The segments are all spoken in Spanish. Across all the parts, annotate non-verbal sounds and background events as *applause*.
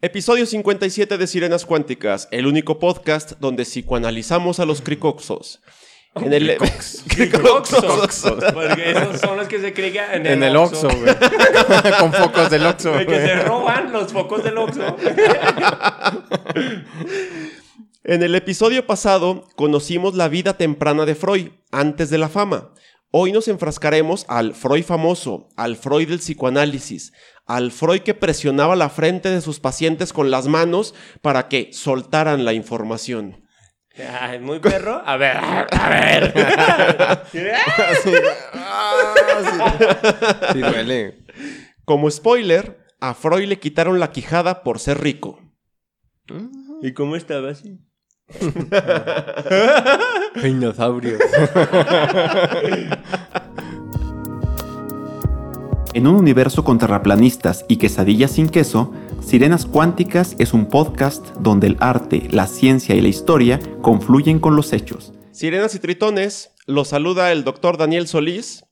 Episodio 57 de Sirenas Cuánticas, el único podcast donde psicoanalizamos a los cricoxos. En el *laughs* Cricoxos. Porque esos *laughs* son los que se clican en el, En el Oxxo. Oxxo, güey. *laughs* Con focos del Oxxo. De que güey. se roban los focos del Oxxo. En el episodio pasado conocimos la vida temprana de Freud, antes de la fama. Hoy nos enfrascaremos al Freud famoso, al Freud del psicoanálisis, al Freud que presionaba la frente de sus pacientes con las manos para que soltaran la información. Ay, muy perro. A ver, a ver. *laughs* Sí. Ah, sí. Sí duele. Como spoiler, a Freud le quitaron la quijada por ser rico. ¿Y cómo estaba así? *laughs* *laughs* Dinosaurios. En un universo con terraplanistas y quesadillas sin queso, Sirenas Cuánticas es un podcast donde el arte, la ciencia y la historia confluyen con los hechos. Sirenas y tritones, los saluda el doctor Daniel Solís.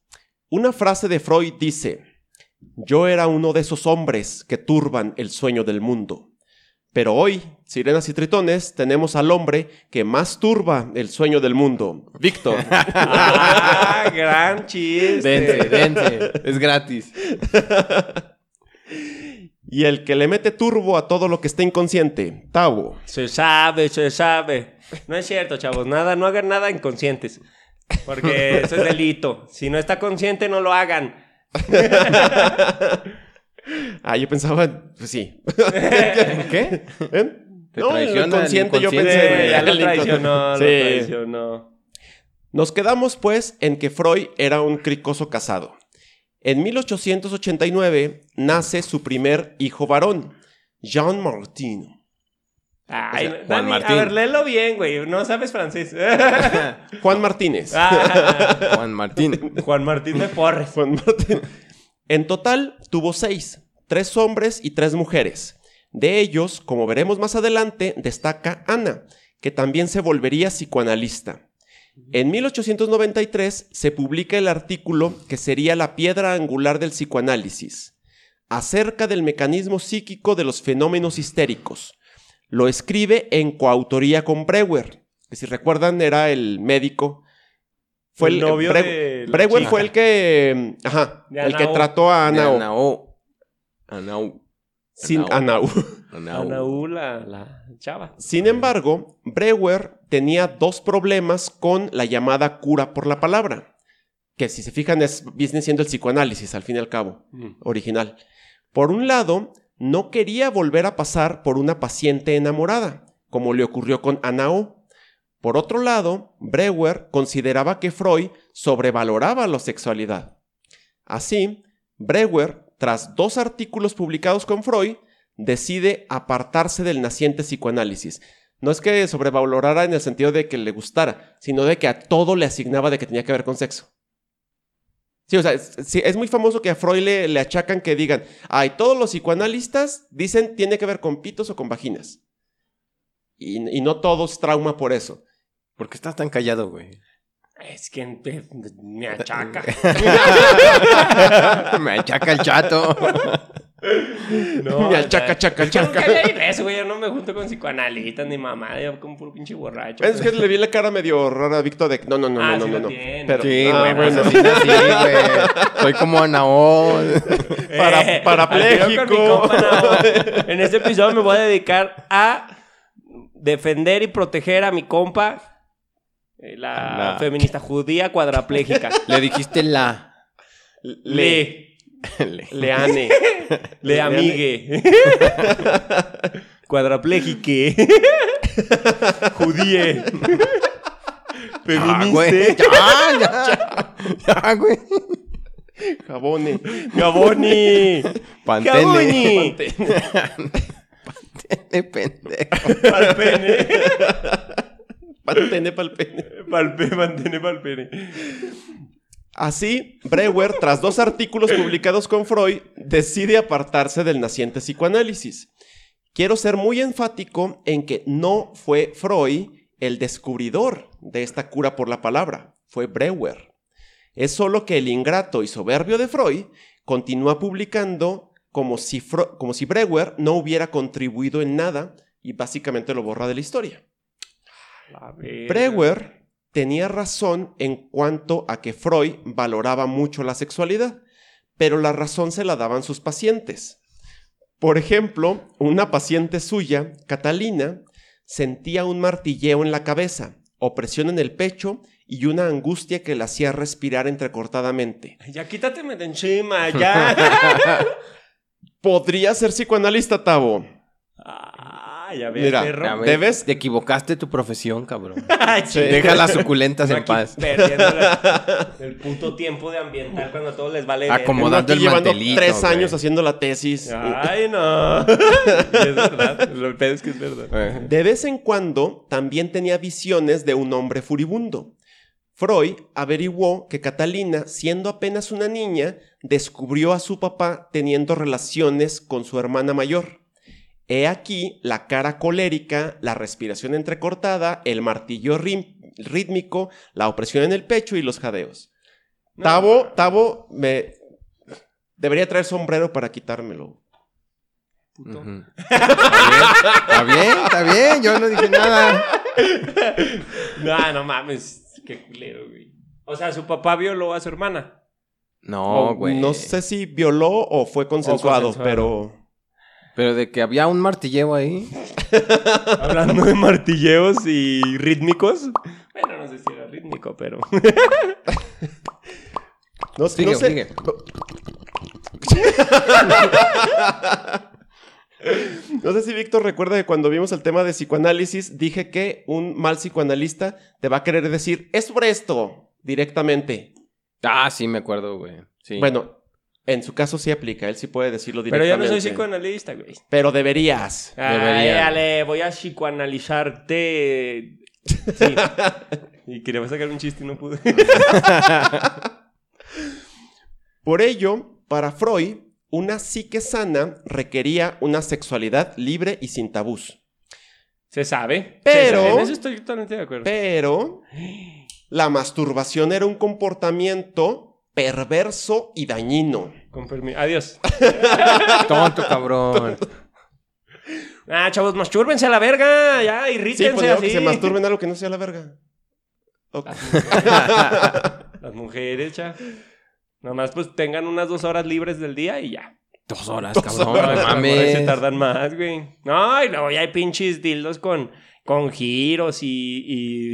Una frase de Freud dice, yo era uno de esos hombres que turban el sueño del mundo. Pero hoy, Sirenas y Tritones, tenemos al hombre que más turba el sueño del mundo, Víctor. *laughs* Ah, gran chiste. Dense, dense. Es gratis. y el que le mete turbo a todo lo que está inconsciente, Tavo. Se sabe, se sabe. No es cierto, chavos. Nada, no hagan nada inconscientes. Porque eso es delito. Si no está consciente, no lo hagan. *laughs* Ah, yo pensaba, pues sí. *laughs* ¿Qué? ¿Eh? Te No, el inconsciente yo pensé. ya lo traicionó, lo traicionó. Nos quedamos pues en que Freud era un cricoso casado. En 1889 nace su primer hijo varón, Jean Martin. Ay, O sea, Juan Dani, Martín. A ver, léelo bien, güey. No sabes francés. *laughs* Juan Martínez. Ah, Juan Martín. Juan Martín de Porres. Juan Martín. En total tuvo seis, tres hombres y tres mujeres. De ellos, como veremos más adelante, destaca Ana, que también se volvería psicoanalista. En 1893 se publica el artículo que sería la piedra angular del psicoanálisis, acerca del mecanismo psíquico de los fenómenos histéricos. Lo escribe en coautoría con Breuer, que si recuerdan era el médico. Fue El novio Bre- de chica. fue el que, ajá, De el que trató a Anao, Anao. Anao. sin. Anao. Anaú, la, la chava. Sin embargo, Breuer tenía dos problemas con la llamada cura por la palabra, que si se fijan es, viene siendo el psicoanálisis al fin y al cabo, original. Por un lado, no quería volver a pasar por una paciente enamorada, como le ocurrió con Anao. Por otro lado, Breuer consideraba que Freud sobrevaloraba la sexualidad. Así, Breuer, tras dos artículos publicados con Freud, decide apartarse del naciente psicoanálisis. No es que sobrevalorara en el sentido de que le gustara, sino de que a todo le asignaba de que tenía que ver con sexo. Sí, o sea, es, muy famoso que a Freud le, le achacan que digan, ay, todos los psicoanalistas dicen tiene que ver con pitos o con vaginas. Y, y no todos trauma por eso. ¿Por qué estás tan callado, güey? Es que me *laughs* achaca. *laughs* Me achaca el chato. No, *laughs* Me o achaca, sea, chaca, yo chaca. nunca leí eso, güey. Yo no me junto con psicoanalistas ni mamá. Yo como puro pinche borracho. Es que le vi la cara medio rara a Víctor de no, no, no, Ah, no, sí no, no. tiene. Pero, Sí, ah, güey, pues bueno. nací, güey. Soy como para- Eh, parapléjico. En este episodio me voy a dedicar a defender y proteger a mi compa, la, La- feminista judía cuadraplégica. *laughs* Le dijiste la. Le. Le. *laughs* Leane. Le amigue. *laughs* Cuadrapléjique. Judíe. Ah, güey. Feministe. Ya, ya. Ya, güey. Jabone. Gaboni. Pantene. Gaboni. Pantene, pendejo. Pal pene. Pantene pa'l pene. *laughs* Pal pene, mantene pal pene. Así, Breuer, tras dos artículos publicados con Freud, decide apartarse del naciente psicoanálisis. Quiero ser muy enfático en que no fue Freud el descubridor de esta cura por la palabra, fue Breuer. Es solo que el ingrato y soberbio de Freud continúa publicando como si, Fro- como si Breuer no hubiera contribuido en nada y básicamente lo borra de la historia. Breuer tenía razón en cuanto a que Freud valoraba mucho la sexualidad, pero la razón se la daban sus pacientes. Por ejemplo, una paciente suya, Catalina, sentía un martilleo en la cabeza, opresión en el pecho y una angustia que la hacía respirar entrecortadamente. Ya quítateme de encima, *laughs* ya. Podría ser psicoanalista, Tavo. ah, ya ves, Mira, perro. Ya ves, ¿Debes? Te equivocaste tu profesión, cabrón. *laughs* Sí. Deja las suculentas en aquí paz. perdiendo la- *laughs* el puto tiempo de ambiental cuando a todos les vale verga. Acomoda- Uno Acomodando aquí el llevando mantelito, tres güey. años haciendo la tesis. Ay, no. *laughs* es verdad. Lo pedo es que es verdad. Eh, De vez en cuando también tenía visiones de un hombre furibundo. Freud averiguó que Catalina, siendo apenas una niña, descubrió a su papá teniendo relaciones con su hermana mayor. He aquí la cara colérica, la respiración entrecortada, el martillo rítmico, la opresión en el pecho y los jadeos. No. Tavo, Tavo, me... Debería traer sombrero para quitármelo. Puto. ujú. Está bien, está bien, está bien. Yo no dije nada. *laughs* No, no mames. Qué culero, güey. O sea, su papá violó a su hermana. No, O güey. No sé si violó o fue consensuado, consensuado. pero... Pero de que había un martilleo ahí. *laughs* Hablando de martilleos y rítmicos. Bueno, no sé si era rítmico, pero. No, Sigue, no sé. *laughs* sigue. No sé si Víctor recuerda que cuando vimos el tema de psicoanálisis dije que un mal psicoanalista te va a querer decir, es sobre esto, directamente. Ah, sí, me acuerdo, güey. Sí. Bueno, en su caso sí aplica, él sí puede decirlo Pero yo no directamente. soy psicoanalista, güey. Pero deberías. Ay, dale, voy a psicoanalizarte. Sí. *laughs* y quería sacar un chiste y no pude. *laughs* Por ello, para Freud, una psique sana requería una sexualidad libre y sin tabús. Se sabe. Pero- Se sabe. En eso estoy totalmente de acuerdo. Pero la masturbación era un comportamiento perverso y dañino. Con permiso. Adiós. *laughs* Tonto, cabrón. *laughs* Ah, chavos, mastúrbense a la verga. Ya, Sí, irrítense pues digo así. que se masturben algo que no sea la verga. Ok. *laughs* Las mujeres, cha. Nomás pues tengan unas dos horas libres del día y ya. Dos horas, Dos cabrón. horas. No mames. se tardan más, güey. No, y luego ya hay pinches dildos con, con giros y,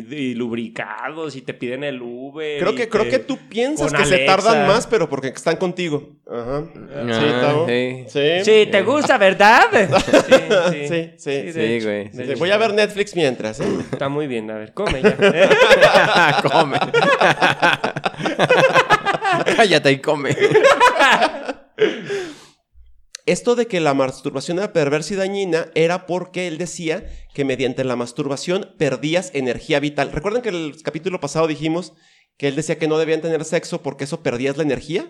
y- y lubricados y te piden el Uber. Creo que, te- creo que tú piensas que se tardan más, pero porque están contigo. Ajá. Ah, Sí, sí. Sí. Sí, te gusta, ¿verdad? *laughs* Sí, Sí, sí. Sí, güey. hecho. Voy a ver Netflix mientras, ¿eh? Está muy bien, a ver, come ya. *laughs* come. *laughs* Cállate y come. Esto de que la masturbación era perversa y dañina era porque él decía que mediante la masturbación perdías energía vital. ¿Recuerdan que en el capítulo pasado dijimos que él decía que no debían tener sexo porque eso perdías la energía?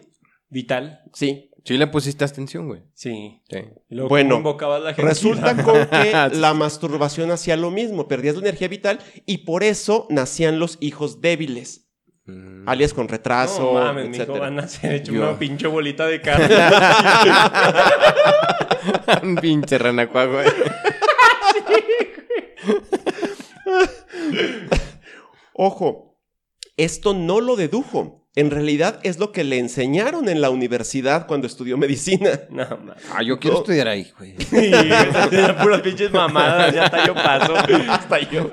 Vital. Sí. Sí le pusiste atención, güey. Sí. Sí. Luego, Bueno, ¿cómo invocabas la gente? Resulta con *laughs* que la masturbación hacía lo mismo, perdías la energía vital y por eso nacían los hijos débiles, Mm. alias con retraso, No mames, mijo, van a ser hecho Yo. una pinche bolita de *laughs* carne. Un pinche renacuá, güey. *laughs* Ojo, esto no lo dedujo. En realidad es lo que le enseñaron en la universidad cuando estudió medicina. *laughs* no, mames. Ah, yo quiero No. estudiar ahí, güey. *laughs* Sí, *laughs* puras pinches mamadas, ya hasta yo paso. Hasta yo.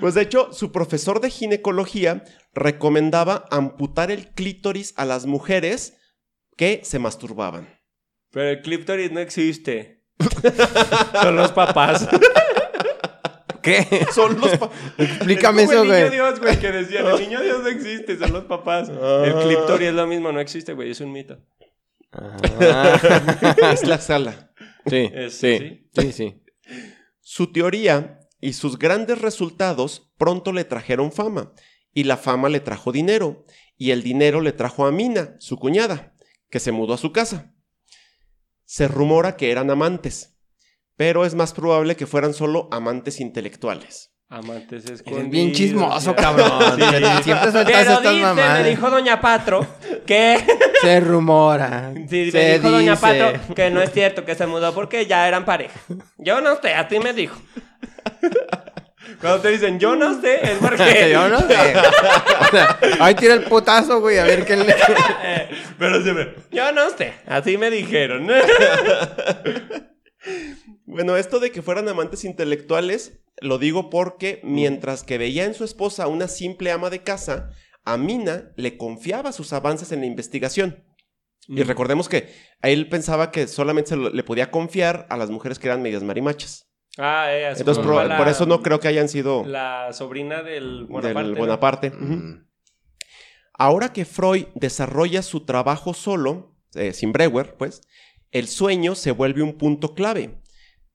Pues de hecho, su profesor de ginecología recomendaba amputar el clítoris a las mujeres que se masturbaban. Pero el clítoris no existe. Son los papás. ¿Qué? *laughs* Son los pa- Explícame Es como eso, el niño güey. Dios, güey, que decían, el niño Dios no existe, son los papás. Ah. El clítoris es lo mismo, no existe, güey, es un mito. Ah. *laughs* es la sala. Sí, Es- sí, sí, sí. Su teoría y sus grandes resultados pronto le trajeron fama, y la fama le trajo dinero, y el dinero le trajo a Mina, su cuñada, que se mudó a su casa. Se rumora que eran amantes, pero es más probable que fueran solo amantes intelectuales. Amantes Eres escondidos. bien chismoso, ya. cabrón. *laughs* Sí. Siempre sueltas Pero estas dice, mamadas. me dijo Doña Patro, que... *laughs* Se rumora. Sí, se me dijo Doña dice. Patro que no es cierto que se mudó porque ya eran pareja. Yo no sé, a ti me dijo. Cuando te dicen yo no sé, es *laughs* porque... Yo no sé. Ahí tira el putazo, güey, a ver qué le... Pero siempre, yo no sé, así me dijeron. Bueno, esto de que fueran amantes intelectuales, lo digo porque mientras que veía en su esposa una simple ama de casa, a Mina le confiaba sus avances en la investigación. Y recordemos que a él pensaba que solamente se lo- le podía confiar a las mujeres que eran medias marimachas. Ah, eh, Entonces, por, la- por eso no creo que hayan sido La sobrina del Bonaparte. Ahora que Freud desarrolla su trabajo solo, eh, sin Breuer, pues, el sueño se vuelve un punto clave.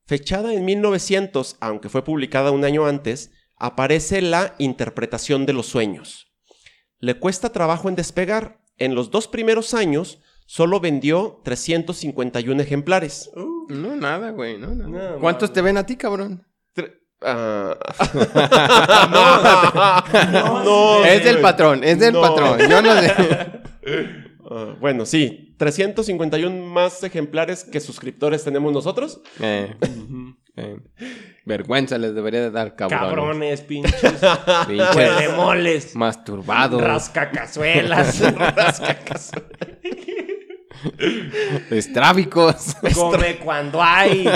Fechada en 1900, aunque fue publicada un año antes, aparece la interpretación de los sueños. Le cuesta trabajo en despegar. En los dos primeros años, solo vendió 351 ejemplares. No, nada, güey, no. No, ¿Cuántos te ven a ti, cabrón? Tre- ah. *laughs* No, No, es del patrón, es del No. patrón. Yo no sé. *laughs* Ah, bueno, sí, 351 más ejemplares que suscriptores tenemos nosotros. Eh, eh. Vergüenza les debería de dar, cabrón. Cabrones, pinches. Pinches moles. masturbados. *laughs* Rascacazuelas. Estrábicos. Come cuando hay.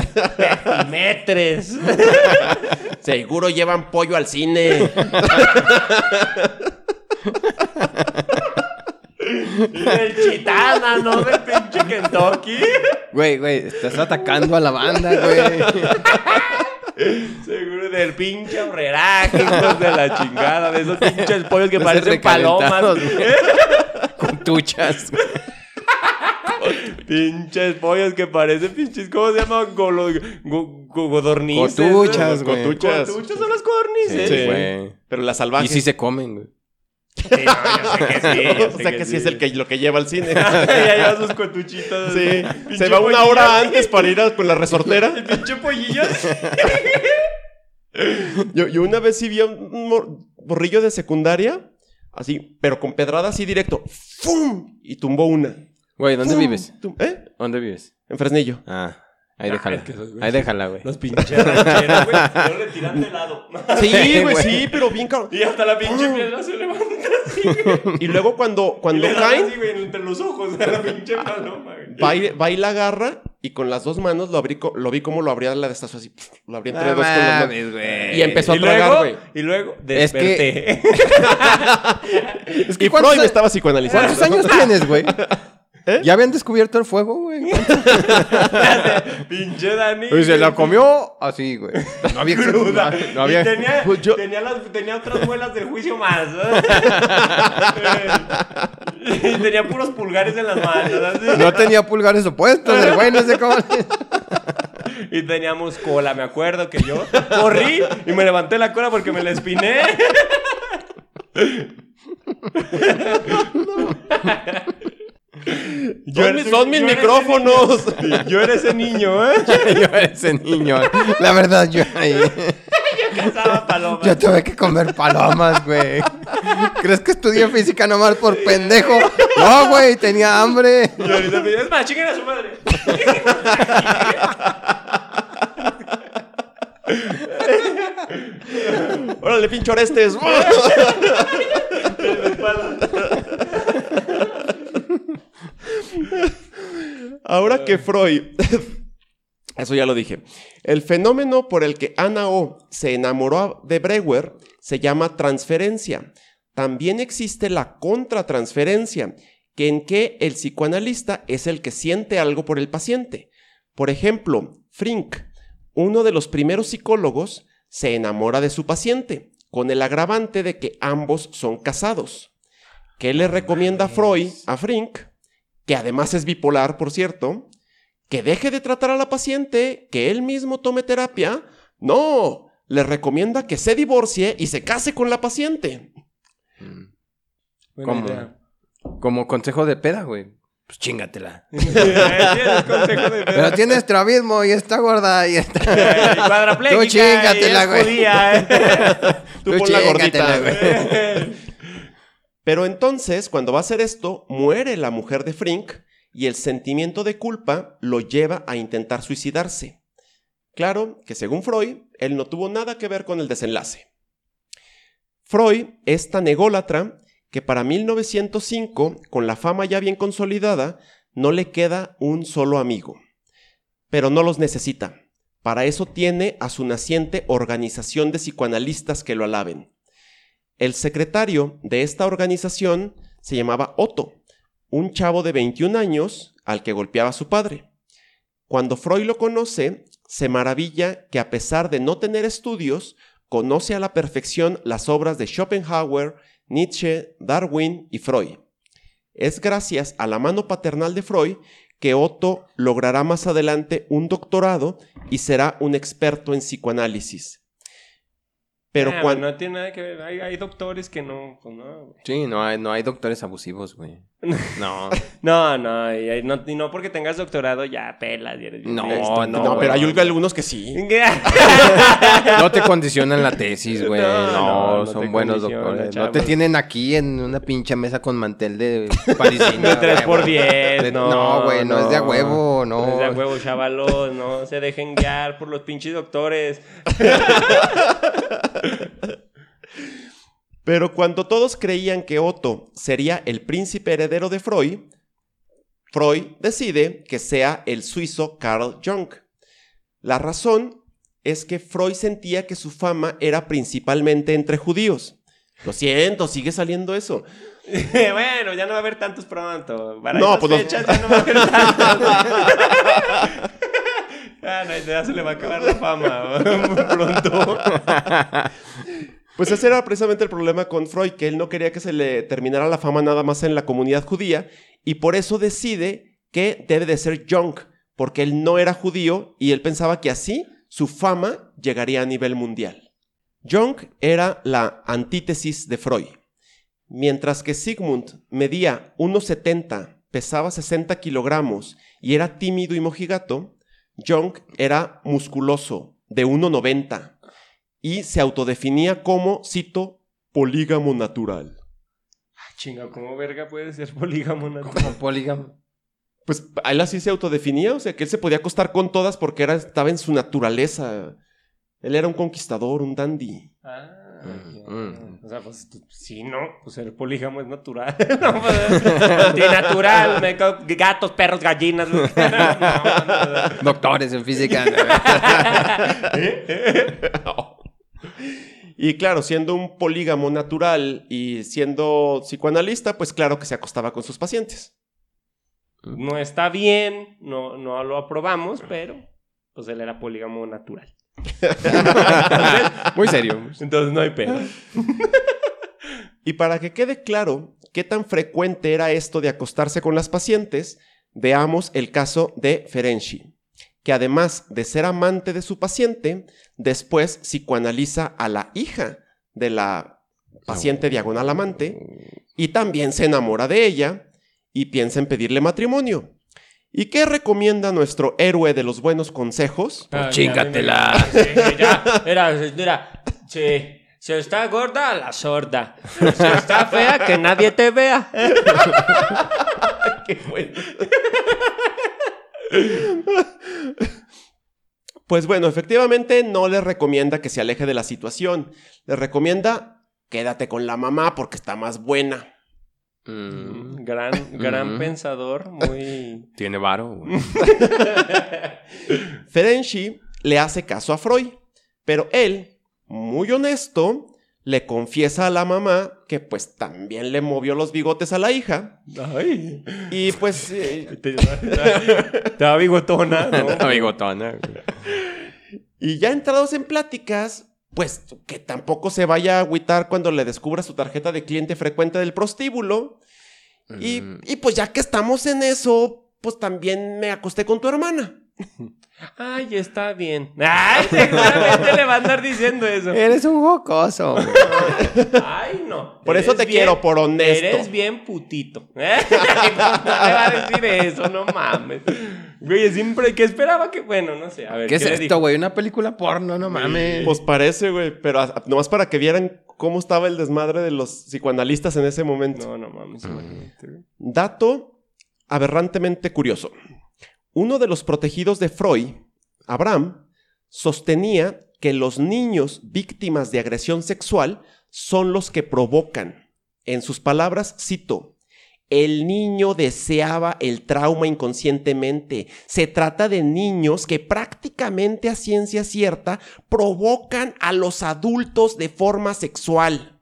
Metres. *laughs* Seguro llevan pollo al cine. *laughs* El chitana, ¿no? Del pinche Kentucky. Güey, güey, estás atacando a la banda, güey. Seguro del pinche horreraje, hijos de la chingada. De esos pinches pollos que parecen palomas. Con tuchas. Pinches pollos que parecen pinches. ¿Cómo se llaman? Golo, go- go- godornices. Cotuchas, ¿no? güey. Cotuchas. Cotuchas son las codornices. Sí, güey. Pero las Y salvajes. sí se comen, güey. *laughs* Sí, no, yo sé que sí. yo o sea que, sí es el que, lo que lleva al cine. *laughs* ya lleva sus cotuchitas. Sí, se va una hora antes para ir a- con la resortera. El *laughs* pinche pollillo. Yo, yo una vez sí vi a un mor- morrillo de secundaria, así, pero con pedrada así directo. ¡Fum! Y tumbó una. Güey, ¿dónde ¡Fum! vives? ¿Eh? ¿Dónde vives? En Fresnillo. Ah, ahí Ah, déjala. es que Ahí déjala, güey. Los pinches rancheros, güey. No le tiran de lado. *laughs* Sí, *laughs* güey, sí, pero bien cabrón. Y hasta la pinche piedra se levanta así, güey. Y luego cuando, Y cuando le caen, así, güey, entre los ojos a *laughs* la pinche paloma, güey. va y, va y la agarra y con las dos manos lo, abrí, lo vi como lo abría la de estas así. Lo abría entre dos con las manos. güey. Y empezó a y tragar, güey. y luego Es que- desperté. Es Y ¿cuántos Freud me estaba psicoanalizando. ¿Cuántos años tienes, güey? ¿Eh? ¿Ya habían descubierto el fuego, güey? *laughs* pinche Dani. Y se la comió así, güey. No había Cruda. No había. Y tenía, Pues yo- tenía, las, tenía otras muelas del juicio más. *laughs* *laughs* y tenía puros pulgares en las manos. así. No tenía pulgares opuestos, el güey, no sé cómo. Y teníamos cola, me acuerdo que yo corrí y me levanté la cola porque me la espiné. Yo Son mis, son yo micrófonos. Yo era ese niño, ¿eh? *laughs* Yo era ese niño. La verdad, yo ahí. *laughs* Cazaba palomas. Yo tuve que comer palomas, güey. ¿Crees que estudié física nomás por pendejo? No, güey, tenía hambre. Y ahorita me es más, chinguen a su madre. *laughs* Órale, pinche Orestes. Ahora que Freud. *laughs* Eso ya lo dije. El fenómeno por el que Ana O se enamoró de Breuer se llama transferencia. También existe la contratransferencia, que en que el psicoanalista es el que siente algo por el paciente. Por ejemplo, Frink, uno de los primeros psicólogos, se enamora de su paciente, con el agravante de que ambos son casados. ¿Qué le recomienda Freud a Frink? Que además es bipolar, por cierto, que deje de tratar a la paciente, que él mismo tome terapia. No, le recomienda que se divorcie y se case con la paciente. Idea. Como consejo de peda, güey. Pues chingatela. *laughs* Tienes consejo de Pero tiene estrabismo y está gorda y está... Cuadraplégica Tú chingatela, y es güey. judía, ¿eh? *laughs* Tú Tú pon la chingatela, gordita. güey. *laughs* Pero entonces, cuando va a hacer esto, muere la mujer de Frink y el sentimiento de culpa lo lleva a intentar suicidarse. Claro que según Freud, él no tuvo nada que ver con el desenlace. Freud es tan ególatra que para 1905, con la fama ya bien consolidada, no le queda un solo amigo. Pero no los necesita. Para eso tiene a su naciente organización de psicoanalistas que lo alaben. El secretario de esta organización se llamaba Otto, un chavo de 21 años al que golpeaba a su padre. Cuando Freud lo conoce, se maravilla que a pesar de no tener estudios, conoce a la perfección las obras de Schopenhauer, Nietzsche, Darwin y Freud. Es gracias a la mano paternal de Freud que Otto logrará más adelante un doctorado y será un experto en psicoanálisis. Pero Ah, cuando... No tiene nada que ver. Hay, hay doctores que no, pues no, güey. Sí, no hay, no hay doctores abusivos, güey. No. *laughs* No, no, y, no, y no porque tengas doctorado ya pelas. y eres bien No, no, No, pero hay algunos que sí. *laughs* No te condicionan la tesis, güey. No, No, no, no son buenos doctores. No te tienen aquí en una pinche mesa con mantel de parisina. *laughs* De tres por güey. diez, De- no. No, güey, no, es de a huevo, no. No es de a huevo, chavalos, no se dejen guiar por los pinches doctores. Pero cuando todos creían que Otto sería el príncipe heredero de Freud, Freud decide que sea el suizo Carl Jung. La razón es que Freud sentía que su fama era principalmente entre judíos. Lo siento, sigue saliendo eso. *laughs* bueno, ya no va a haber tantos pronto. Para No, pues los- fechas ya no va a haber tantos. *laughs* ah, no, ya se le va a acabar la fama muy *laughs* pronto. Pues ese era precisamente el problema con Freud, que él no quería que se le terminara la fama nada más en la comunidad judía, y por eso decide que debe de ser Jung, porque él no era judío y él pensaba que así su fama llegaría a nivel mundial. Jung era la antítesis de Freud. Mientras que Sigmund medía 1,70, pesaba 60 kilogramos y era tímido y mojigato, Jung era musculoso, de 1,90 y se autodefinía como, cito, polígamo natural. Chinga, ¿cómo verga puede ser polígamo natural? Como polígamo. Pues él así se autodefinía, o sea, que él se podía acostar con todas porque era, estaba en su naturaleza. Él era un conquistador, un dandy. Ah, Mm, mm. O sea, pues sí, no, pues el polígamo es natural. *laughs* no, pues, antinatural, me co- gatos, perros, gallinas. *laughs* No, no, no. Doctores en física. *laughs* Y claro, siendo un polígamo natural y siendo psicoanalista, pues claro que se acostaba con sus pacientes. No está bien, no, no lo aprobamos, pero pues él era polígamo natural. Muy serio. Entonces no hay pedo. Y para que quede claro qué tan frecuente era esto de acostarse con las pacientes, veamos el caso de Ferenczi, que además de ser amante de su paciente, después psicoanaliza a la hija de la paciente diagonal amante y también se enamora de ella y piensa en pedirle matrimonio. ¿Y qué recomienda nuestro héroe de los buenos consejos? Ah, chingatela. mira, mira, sí. Si está gorda, la sorda. Si está fea, que nadie te vea. *laughs* Qué bueno. Pues bueno, efectivamente no le recomienda que se aleje de la situación. Le recomienda quédate con la mamá porque está más buena. Mm, Gran, gran Ujú. pensador, muy... *laughs* Tiene varo. Ferenczi le hace caso a Freud, pero él, muy honesto, le confiesa a la mamá que pues también le movió los bigotes a la hija Ay. y pues eh, *laughs* Estaba bigotona, ¿no? *laughs* Bigotona. Y ya entrados en pláticas, pues que tampoco se vaya a agüitar cuando le descubra su tarjeta de cliente frecuente del prostíbulo. Y, Mm. y pues ya que estamos en eso, pues también me acosté con tu hermana. Ay, está bien. Ay, *laughs* seguramente le va a andar diciendo eso. Eres un jocoso, güey. Ay, no. Por eso te quiero, por honesto. Eres bien putito. ¿Eh? *laughs* No me va a decir eso, no mames. Güey, siempre que esperaba que. Bueno, no sé. A ver, ¿Qué es le esto, dijo? güey? Una película porno, no mames. Pues parece, güey, pero a- nomás para que vieran cómo estaba el desmadre de los psicoanalistas en ese momento. No, no mames. Mm. imagínate. Dato aberrantemente curioso. Uno de los protegidos de Freud, Abraham, sostenía que los niños víctimas de agresión sexual son los que provocan. En sus palabras, cito, el niño deseaba el trauma inconscientemente. Se trata de niños que prácticamente a ciencia cierta provocan a los adultos de forma sexual.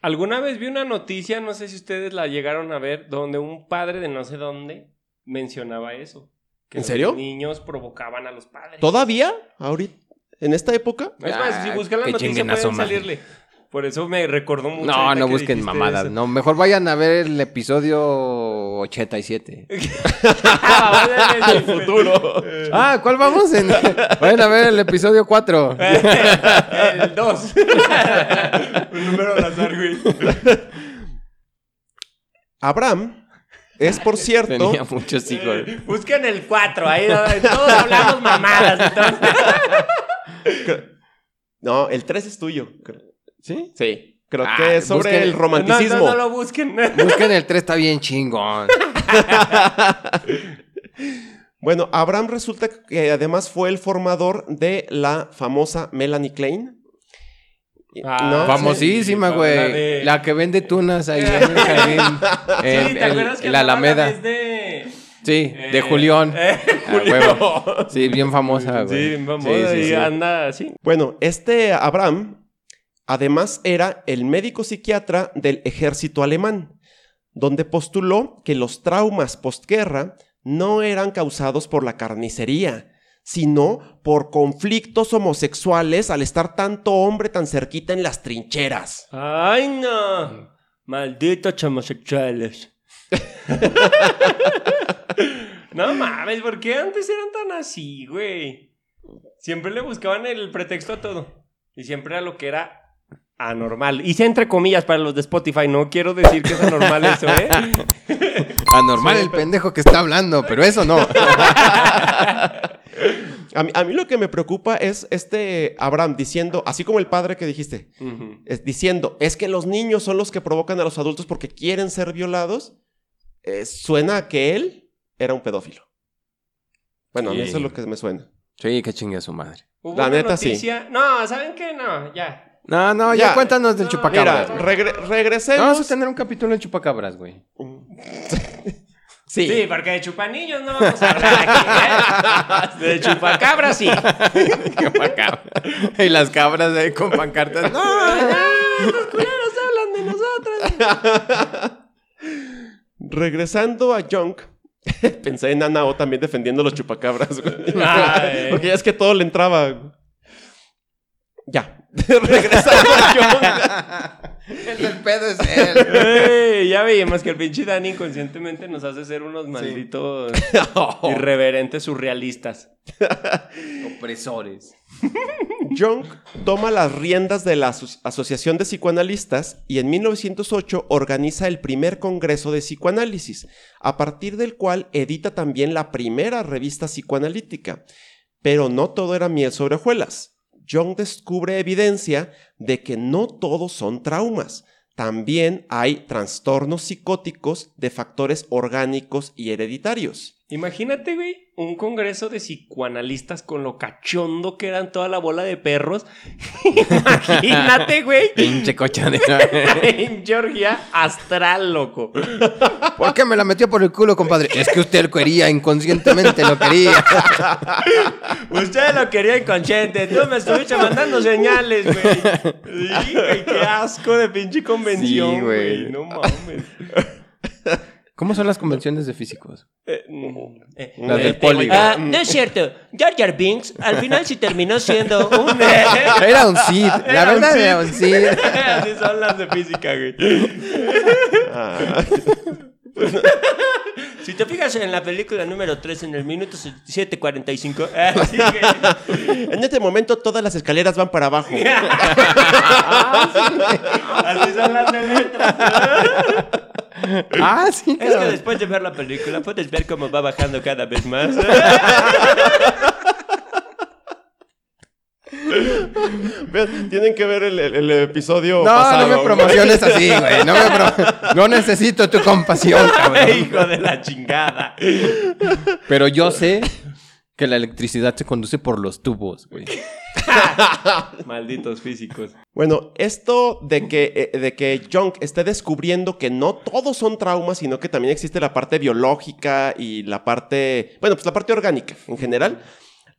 Alguna vez vi una noticia, no sé si ustedes la llegaron a ver, donde un padre de no sé dónde mencionaba eso. Que ¿En serio? Los niños provocaban a los padres. ¿Todavía? ¿Ahorita? ¿En esta época? Es más, si Ah, buscan la noticia pueden salirle. Por eso me recordó mucho. No, ahorita no que busquen dijiste mamadas. eso. No, mejor vayan a ver el episodio 87. *laughs* el futuro. *laughs* Ah, ¿cuál vamos? En- *laughs* Vayan a ver el episodio 4. el 2. Un número al azar, güey. Abraham es, por cierto, Tenía muchos hijos. Busquen el 4, ahí todos hablamos mamadas. Entonces. *laughs* No, el 3 es tuyo. ¿Sí? Sí. Creo Ah, que es sobre busquen- el romanticismo. No, no, no lo busquen. Busquen el 3, está bien chingón. *laughs* Bueno, Abraham resulta que además fue el formador de la famosa Melanie Klein. Ah, ¿No? Famosísima, sí, güey. la La, de- que vende tunas ahí en el jardín. en, *laughs* sí, ¿te en- acuerdas que en la Alameda. vez de... Sí, de eh, Julián. eh, Ah, huevo. Sí, bien famosa, güey. Sí, bien famosa Sí, sí, y sí. anda así. Bueno, este Abraham además era el médico psiquiatra del ejército alemán, donde postuló que los traumas postguerra no eran causados por la carnicería, sino por conflictos homosexuales al estar tanto hombre tan cerquita en las trincheras. Ay, no. Malditos homosexuales. *laughs* no mames, ¿por qué antes eran tan así, güey? Siempre le buscaban el pretexto a todo. Y siempre era lo que era anormal. Hice entre comillas para los de Spotify. No quiero decir que es anormal eso, ¿eh? *laughs* Anormal el pendejo que está hablando, pero eso no. *laughs* A mí, a mí lo que me preocupa es este Abraham diciendo, así como el padre que dijiste, es diciendo, es que los niños son los que provocan a los adultos porque quieren ser violados, eh, suena a que él era un pedófilo. Bueno, a mí Sí. eso es lo que me suena. Sí, que chingue a su madre. Hubo La una neta, sí. noticia- No, ¿saben qué? No, ya. No, no, ya, Ya. cuéntanos del No, Mira, chupacabras. güey. regre- regresemos. Vamos a tener un capítulo del chupacabras, güey. Sí. Sí, porque de chupanillos no vamos a hablar aquí, ¿eh? De chupacabras sí. *laughs* Chupacabras. y las cabras ahí con pancartas. No, Los culeros hablan de nosotros. Regresando a Junk, *laughs* pensé en Anao también defendiendo los chupacabras, güey. Ay. Porque ya es que todo le entraba. Ya. *laughs* Regresando a *laughs* el del pedo es él. Ey, ya veíamos que el pinche Dani inconscientemente nos hace ser unos malditos *laughs* irreverentes surrealistas. Opresores. Jung toma las riendas de la aso- Asociación de Psicoanalistas y en 1908 organiza el primer Congreso de Psicoanálisis, a partir del cual edita también la primera revista psicoanalítica. Pero no todo era miel sobre hojuelas. Jung descubre evidencia de que no todos son traumas. También hay trastornos psicóticos de factores orgánicos y hereditarios. Imagínate, güey, un congreso de psicoanalistas con lo cachondo que eran toda la bola de perros. *laughs* Imagínate, güey. Pinche cochadera. *laughs* En Georgia, astral, loco. ¿Por qué me la metió por el culo, compadre? Es que usted lo quería, inconscientemente lo quería. *laughs* Usted lo quería inconsciente. Tú me estuviste mandando señales, güey. Sí, güey, qué asco de pinche convención, Sí, güey. güey. No mames. ¿Cómo son las convenciones de físicos? Eh, mm, eh, Las del este, poli. Ah, no es cierto. Jar Jar Binks al final sí terminó siendo *laughs* un... Era un Cid. La Era un verdad Cid. era un Cid. *laughs* Así son las de física, güey. Ah. Si te fijas en la película número 3, en el minuto 7.45, *laughs* ah, sí, güey. En este momento todas las escaleras van para abajo. así son las de letras. *laughs* Ah, sí. Es que después de ver la película puedes ver cómo va bajando cada vez más. *laughs* Vean, Tienen que ver el, el- el episodio No, pasado. no me promociones así, *laughs* güey. No, me pro- no necesito tu compasión, cabrón. Hijo de la chingada. Pero yo sé que la electricidad se conduce por los tubos, güey. *laughs* Malditos físicos. Bueno, esto de que, eh, de que Jung esté descubriendo que no todos son traumas, sino que también existe la parte biológica y la parte, bueno, pues la parte orgánica en general,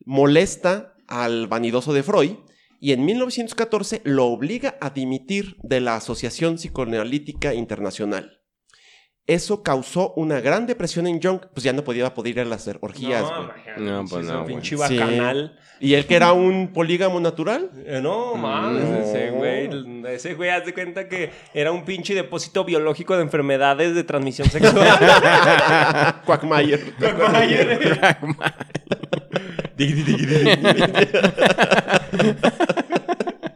molesta al vanidoso de Freud y en 1914 lo obliga a dimitir de la Asociación Psicoanalítica Internacional. Eso causó una gran depresión en Jung, pues ya no podía poder ir a las orgías. imagínate, No, pues es no, pinche Sí. bacanal. Y él que era un polígamo natural. Eh, No, mames, No. ese güey, ese güey, haz de cuenta que era un pinche depósito biológico de enfermedades de transmisión sexual. *laughs* Quagmire. *laughs* *laughs*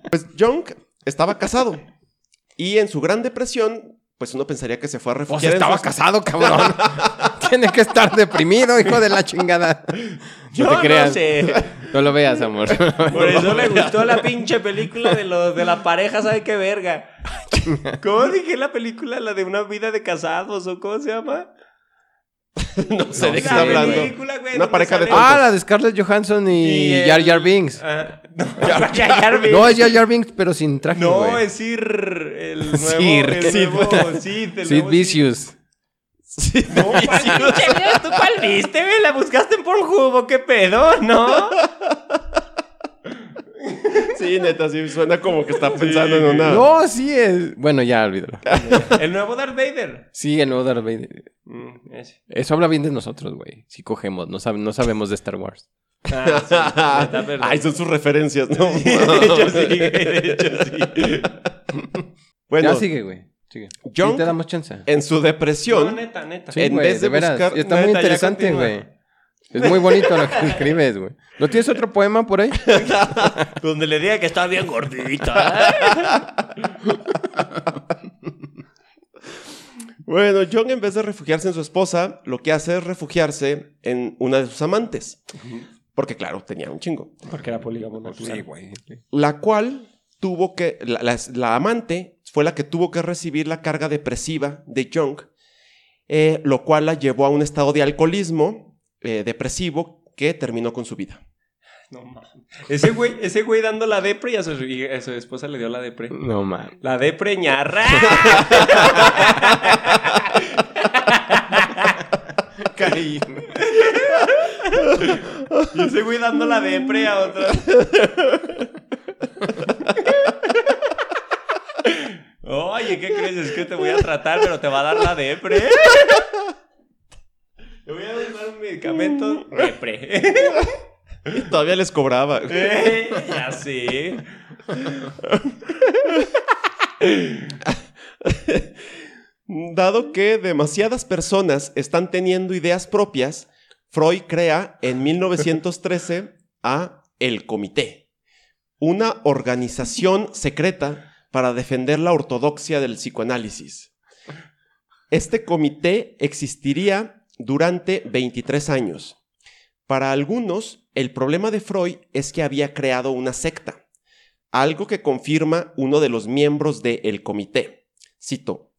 Pues Jung estaba casado. Y en su gran depresión, pues uno pensaría que se fue a Pues refugiar. en estaba su- casado, cabrón. *laughs* Tiene que estar deprimido, hijo de la chingada. Yo no no, te creas. sé. No lo veas, amor. Por eso le gustó la pinche película de los de la pareja, ¿sabe qué verga? ¿Cómo dije la película? La de una vida de casados o cómo se llama? *laughs* no sé de qué está hablando. película, güey, Una pareja de tontos. Ah, la de Scarlett Johansson y, el- Jar Jar Binks. Ah, no, *laughs* Jar es Jar Jar Binks, pero sin traje, No, es Sir. El *laughs* nuevo. Sir. El Sid. nuevo *laughs* Sid. el Sid nuevo Vicious. Sí, No. ¿Tú cuál viste, güey? ¿La buscaste en Pornhub o qué pedo? ¿No? sí, neta, sí, suena como que está pensando en una. No, sí es. Bueno, ya olvídalo. El nuevo Darth Vader. Sí, el nuevo Darth Vader. Mm, ese. Eso habla bien de nosotros, güey. Si cogemos, no, sab- no sabemos de Star Wars. Ah, sí, neta. *laughs* Ay, son sus referencias, ¿no? *laughs* De hecho, sí, de hecho, sí. *laughs* bueno, ya sigue, güey. Sigue. Sí te damos chance. en su No, depresión, neta, neta. Sí, en güey, vez de veras. buscar- Está Neta, muy interesante, güey. Es muy bonito lo que escribes, güey. ¿No tienes otro poema por ahí? Donde le diga que está bien gordita. Bueno, John en vez de refugiarse en su esposa, lo que hace es refugiarse en una de sus amantes. Porque claro, tenía un chingo. Porque era polígamo natural. güey. La cual tuvo que, la, la- la amante fue la que tuvo que recibir la carga depresiva de Jung, eh, lo cual la llevó a un estado de alcoholismo eh, depresivo que terminó con su vida. No mames. Ese güey, ese güey dando la depre y a su, y a su esposa le dio la depre. No, man. La depre ñarra. *laughs* *laughs* Caí. *laughs* Y ese güey dando la depre a otra. Oye, ¿qué crees? Es que te voy a tratar, pero te va a dar la depre. Te voy a dar un medicamento depre. Y todavía les cobraba. Eh, ya sé. Dado que demasiadas personas están teniendo ideas propias, Freud crea en 1913 a El Comité, una organización secreta para defender la ortodoxia del psicoanálisis. Este comité existiría durante 23 años. Para algunos, el problema de Freud es que había creado una secta, algo que confirma uno de los miembros de El Comité. Cito,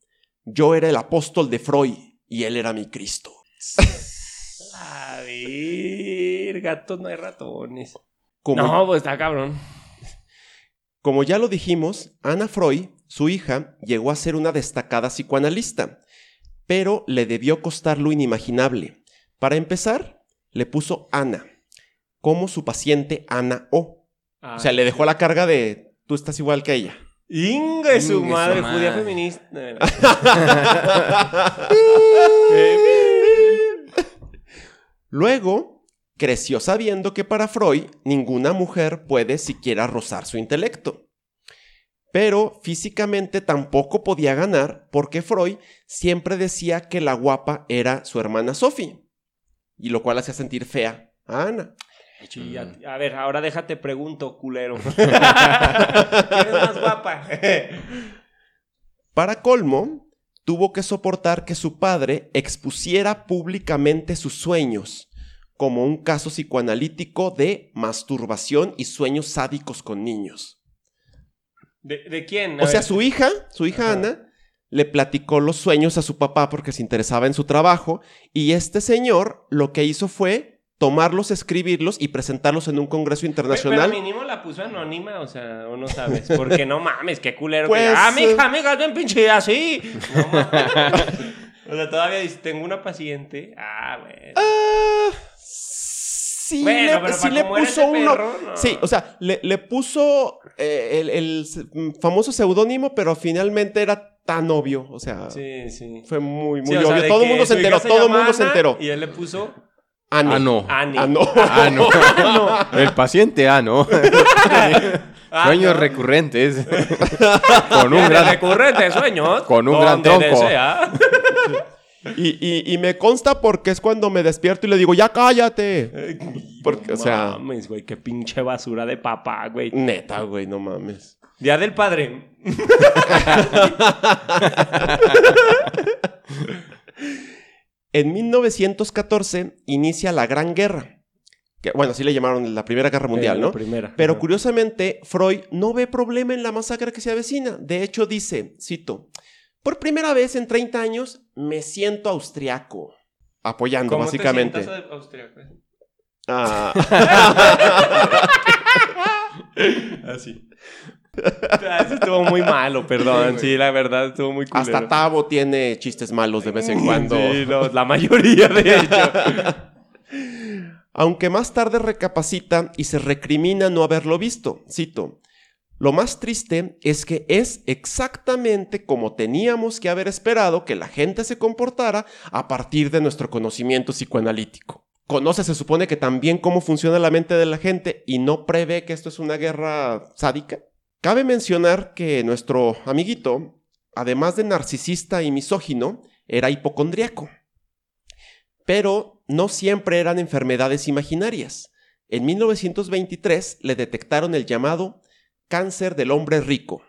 yo era el apóstol de Freud y él era mi Cristo. *laughs* A ver, gatos no hay ratones. Como, No, pues está cabrón. como ya lo dijimos, Ana Freud, su hija, llegó a ser una destacada psicoanalista, pero le debió costar lo inimaginable. Para empezar, le puso Ana, como su paciente Ana O. O sea, le dejó la carga de tú estás igual que ella. Inga su madre. judía feminista. *laughs* *laughs* *laughs* Luego, creció sabiendo que para Freud ninguna mujer puede siquiera rozar su intelecto. Pero físicamente tampoco podía ganar porque Freud siempre decía que la guapa era su hermana Sophie. Y lo cual hacía sentir fea a Ana. Sí, a, a ver, ahora déjate pregunto, culero. *laughs* ¿Quién es más guapa? *laughs* Para colmo, tuvo que soportar que su padre expusiera públicamente sus sueños, como un caso psicoanalítico de masturbación y sueños sádicos con niños. ¿De, de quién? A O sea, ver. su hija, su hija Ajá. Ana, le platicó los sueños a su papá porque se interesaba en su trabajo y este señor lo que hizo fue tomarlos, escribirlos y presentarlos en un congreso internacional. Pero mínimo la puso anónima, o sea, o no sabes. Porque no mames, qué culero. Pues, que, ah, eh. mija, mija, bien pinche así. No mames. *laughs* o sea, todavía dice, tengo una paciente. Ah, güey. Ah, sí Bueno, le, pero sí le puso uno. perro, no. Sí, o sea, le, le puso eh, el, el famoso seudónimo, pero finalmente era tan obvio. O sea, Sí, sí. fue muy, muy Sí, o sea, obvio. todo el mundo se enteró, todo el mundo se enteró. Y él le puso Ani. Ah, *laughs* no. Ani. Ah, no. Ah, no. El paciente, no. Ah, *laughs* Sueños no. recurrentes. *laughs* Con un gran... recurrentes sueños. Con un gran tronco. desea. Y, y- y me consta porque es cuando me despierto y le digo, ya cállate. Porque, o sea- Mames, güey, qué pinche basura de papá, güey. Neta, güey, no mames. Día del padre. En 1914 inicia la Gran Guerra. Que, bueno, así le llamaron la Primera Guerra Mundial, Eh, ¿no? La primera. Pero Ajá. curiosamente, Freud no ve problema en la masacre que se avecina. De hecho, dice, cito, por primera vez en 30 años me siento austriaco. Apoyando, ¿Cómo te básicamente. austríaco? Ah, *laughs* *laughs* Así. Ah, Eso estuvo muy malo, perdón. Sí, la verdad estuvo muy culero. hasta Tavo tiene chistes malos de vez en cuando. Sí, no, la mayoría, de *laughs* hecho. Aunque más tarde recapacita y se recrimina no haberlo visto. Cito. Lo más triste es que es exactamente como teníamos que haber esperado que la gente se comportara a partir de nuestro conocimiento psicoanalítico. Conoce, se supone que también cómo funciona la mente de la gente y no prevé que esto es una guerra sádica. Cabe mencionar que nuestro amiguito, además de narcisista y misógino, era hipocondriaco. Pero no siempre eran enfermedades imaginarias. En 1923 le detectaron el llamado cáncer del hombre rico.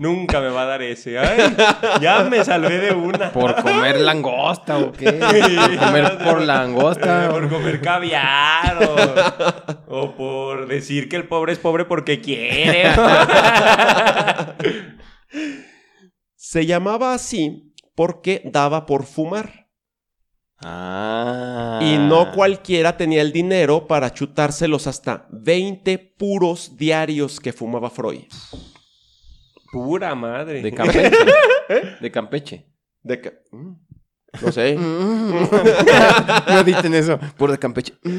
Nunca me va a dar ese. Ay, ya me salvé de una. ¿Por comer langosta o qué? ¿Por comer por langosta? Eh, por comer caviar o, o por decir que el pobre es pobre porque quiere. Se llamaba así porque daba por fumar. Ah. Y no cualquiera tenía el dinero para chutárselos hasta 20 puros diarios que fumaba Freud. Pura madre. De Campeche. *laughs* De Campeche. De ca- Mm, No sé. *laughs* no dicen eso. Puro de Campeche. ¿Cómo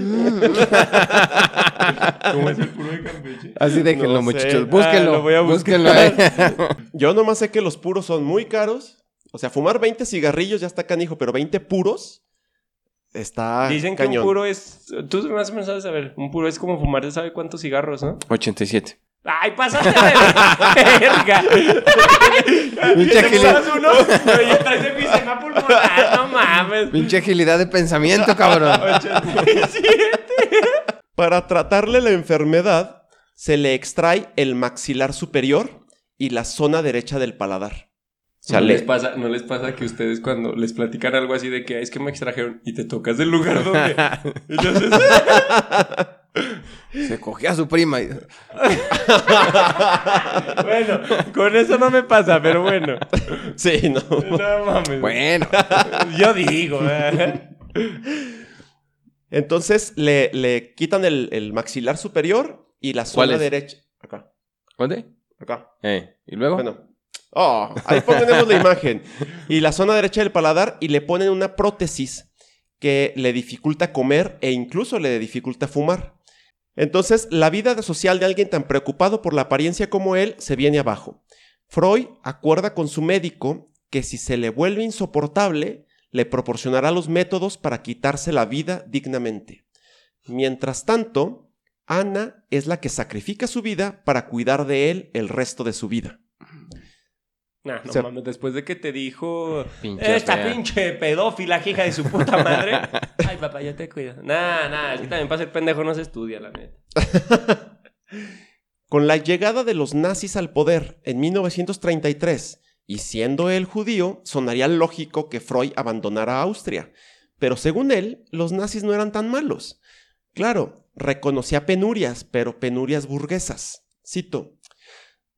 es el puro de Campeche? Así déjenlo, No muchachos. Ah, Búsquenlo. lo voy a buscar. Búsquenlo. *laughs* Yo nomás sé que los puros son muy caros. O sea, fumar 20 cigarrillos ya está canijo, pero 20 puros está Dicen que un puro es. Tú más o menos sabes saber. Un puro es como fumar de sabe cuántos cigarros, ¿no? 87. ¡Ay, pasaste de *laughs* verga! Pinche agilidad. uno y traes pulmonar, no mames. Pinche agilidad de pensamiento, cabrón. 87. Para tratarle la enfermedad, se le extrae el maxilar superior y la zona derecha del paladar. ¿No le- les, pasa, ¿No les pasa que ustedes cuando les platican algo así de que "Ay, es que me extrajeron y te tocas del lugar donde... *laughs* Entonces, Se cogió a su prima. y- *laughs* bueno, con eso no me pasa, pero bueno. Sí, no. No mames. Bueno. Yo digo, ¿eh? Entonces le, le quitan el, el maxilar superior y la ¿Cuál zona es? derecha. Acá, ¿Dónde? acá. Eh, ¿Y luego? Bueno. Oh, ahí ponemos la imagen. Y la zona derecha del paladar y le ponen una prótesis que le dificulta comer e incluso le dificulta fumar. Entonces, la vida social de alguien tan preocupado por la apariencia como él se viene abajo. Freud acuerda con su médico que si se le vuelve insoportable, le proporcionará los métodos para quitarse la vida dignamente. Mientras tanto, Ana es la que sacrifica su vida para cuidar de él el resto de su vida. Nah, no O sea- mames, después de que te dijo Pinche esta fea". pinche pedófila, hija de su puta madre. *laughs* Ay, papá, yo te cuido. Nah, nah, es que también para ser pendejo no se estudia, la neta. *laughs* Con la llegada de los nazis al poder en 1933, y siendo él judío, sonaría lógico que Freud abandonara Austria. Pero según él, los nazis no eran tan malos. Claro, reconocía penurias, pero penurias burguesas. Cito.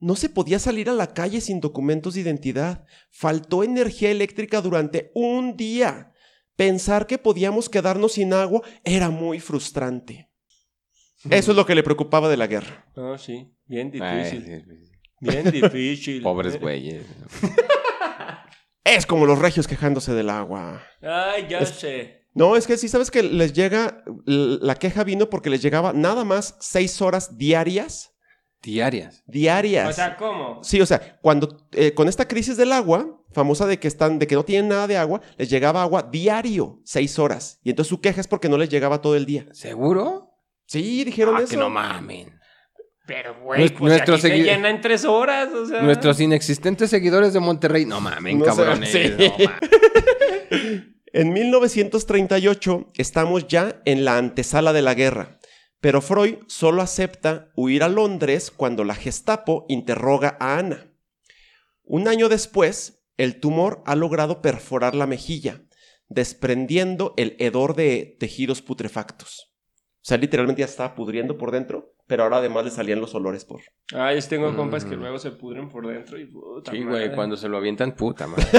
No se podía salir a la calle sin documentos de identidad. Faltó energía eléctrica durante un día. Pensar que podíamos quedarnos sin agua era muy frustrante. Eso es lo que le preocupaba de la guerra. No, sí, bien Ay, difícil. sí, sí. Bien *laughs* difícil. Pobres güeyes. *laughs* Es como los regios quejándose del agua. Ay, ya Es- sé. No, es que sí sabes que les llega, la queja vino porque les llegaba nada más seis horas diarias. Diarias. Diarias. O sea, ¿cómo? sí, o sea, cuando eh, con esta crisis del agua, famosa de que están, de que no tienen nada de agua, les llegaba agua diario, seis horas. Y entonces su queja es porque no les llegaba todo el día. ¿Seguro? Sí, dijeron Ah, eso. que no mamen. Pero, güey, pues nuestro aquí se llena en tres horas, o sea. Nuestros inexistentes seguidores de Monterrey. No mamen, No sé, cabrones. sí. no mamen. *laughs* En 1938 estamos ya en la antesala de la guerra, pero Freud solo acepta huir a Londres cuando la Gestapo interroga a Ana. Un año después, el tumor ha logrado perforar la mejilla, desprendiendo el hedor de tejidos putrefactos. O sea, literalmente ya estaba pudriendo por dentro, pero ahora además le salían los olores por... Ay, yo tengo compas que Mm. luego se pudren por dentro y puta Sí, güey, cuando se lo avientan, puta madre. *laughs*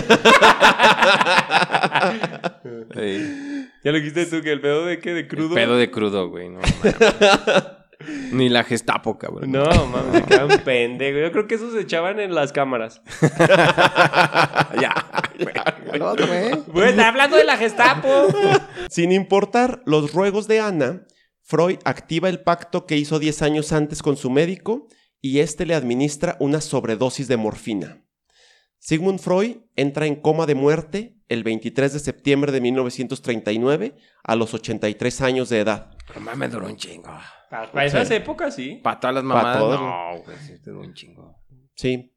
Sí. Ya lo dijiste tú, que el pedo de qué, de crudo. Pedo de crudo, güey. No. *laughs* Ni la Gestapo, cabrón. No, mames, se quedan pendejos. Yo creo que esos se echaban en las cámaras. *laughs* ya. Está hablando de la Gestapo. Sin importar los ruegos de Ana, Freud activa el pacto que hizo 10 años antes con su médico y este le administra una sobredosis de morfina. Sigmund Freud entra en coma de muerte el 23 de septiembre de 1939 a los 83 años de edad. No mames, duró un chingo. Para esas épocas, sí. Para todas las mamadas, todas, no, güey, sí, duró un chingo. Sí,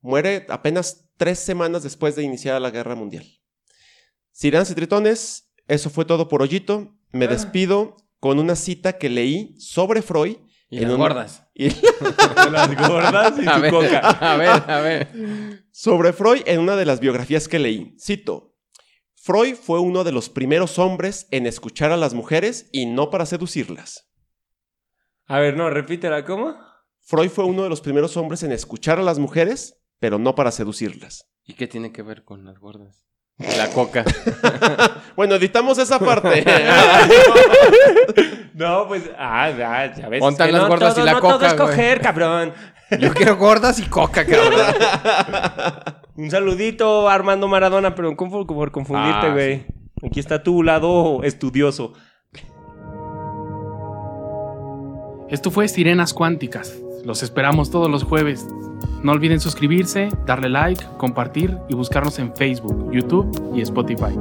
muere apenas tres semanas después de iniciar la guerra mundial. Sirenas y tritones, eso fue todo por Hoyito. Me Ah. despido con una cita que leí sobre Freud. Y en las un- gordas. y- *laughs* *laughs* Las gordas y A su ver, coca. a ver, a ver. Sobre Freud en una de las biografías que leí. Cito. Freud fue uno de los primeros hombres en escuchar a las mujeres y no para seducirlas. A ver, no, repítela, ¿cómo? Freud fue uno de los primeros hombres en escuchar a las mujeres, pero no para seducirlas. ¿Y qué tiene que ver con las gordas? La coca. *laughs* Bueno, editamos esa parte. *laughs* No, pues, ah, ya, ya ves. Pontan las no gordas todo- y la no todo coca, es güey. coger, cabrón. Yo quiero gordas y coca, cabrón. Un saludito Armando Maradona, pero por, por confundirte, Ah, güey. Aquí está tu lado estudioso. Esto fue Sirenas Cuánticas. Los esperamos todos los jueves. No olviden suscribirse, darle like, compartir y buscarnos en Facebook, YouTube y Spotify.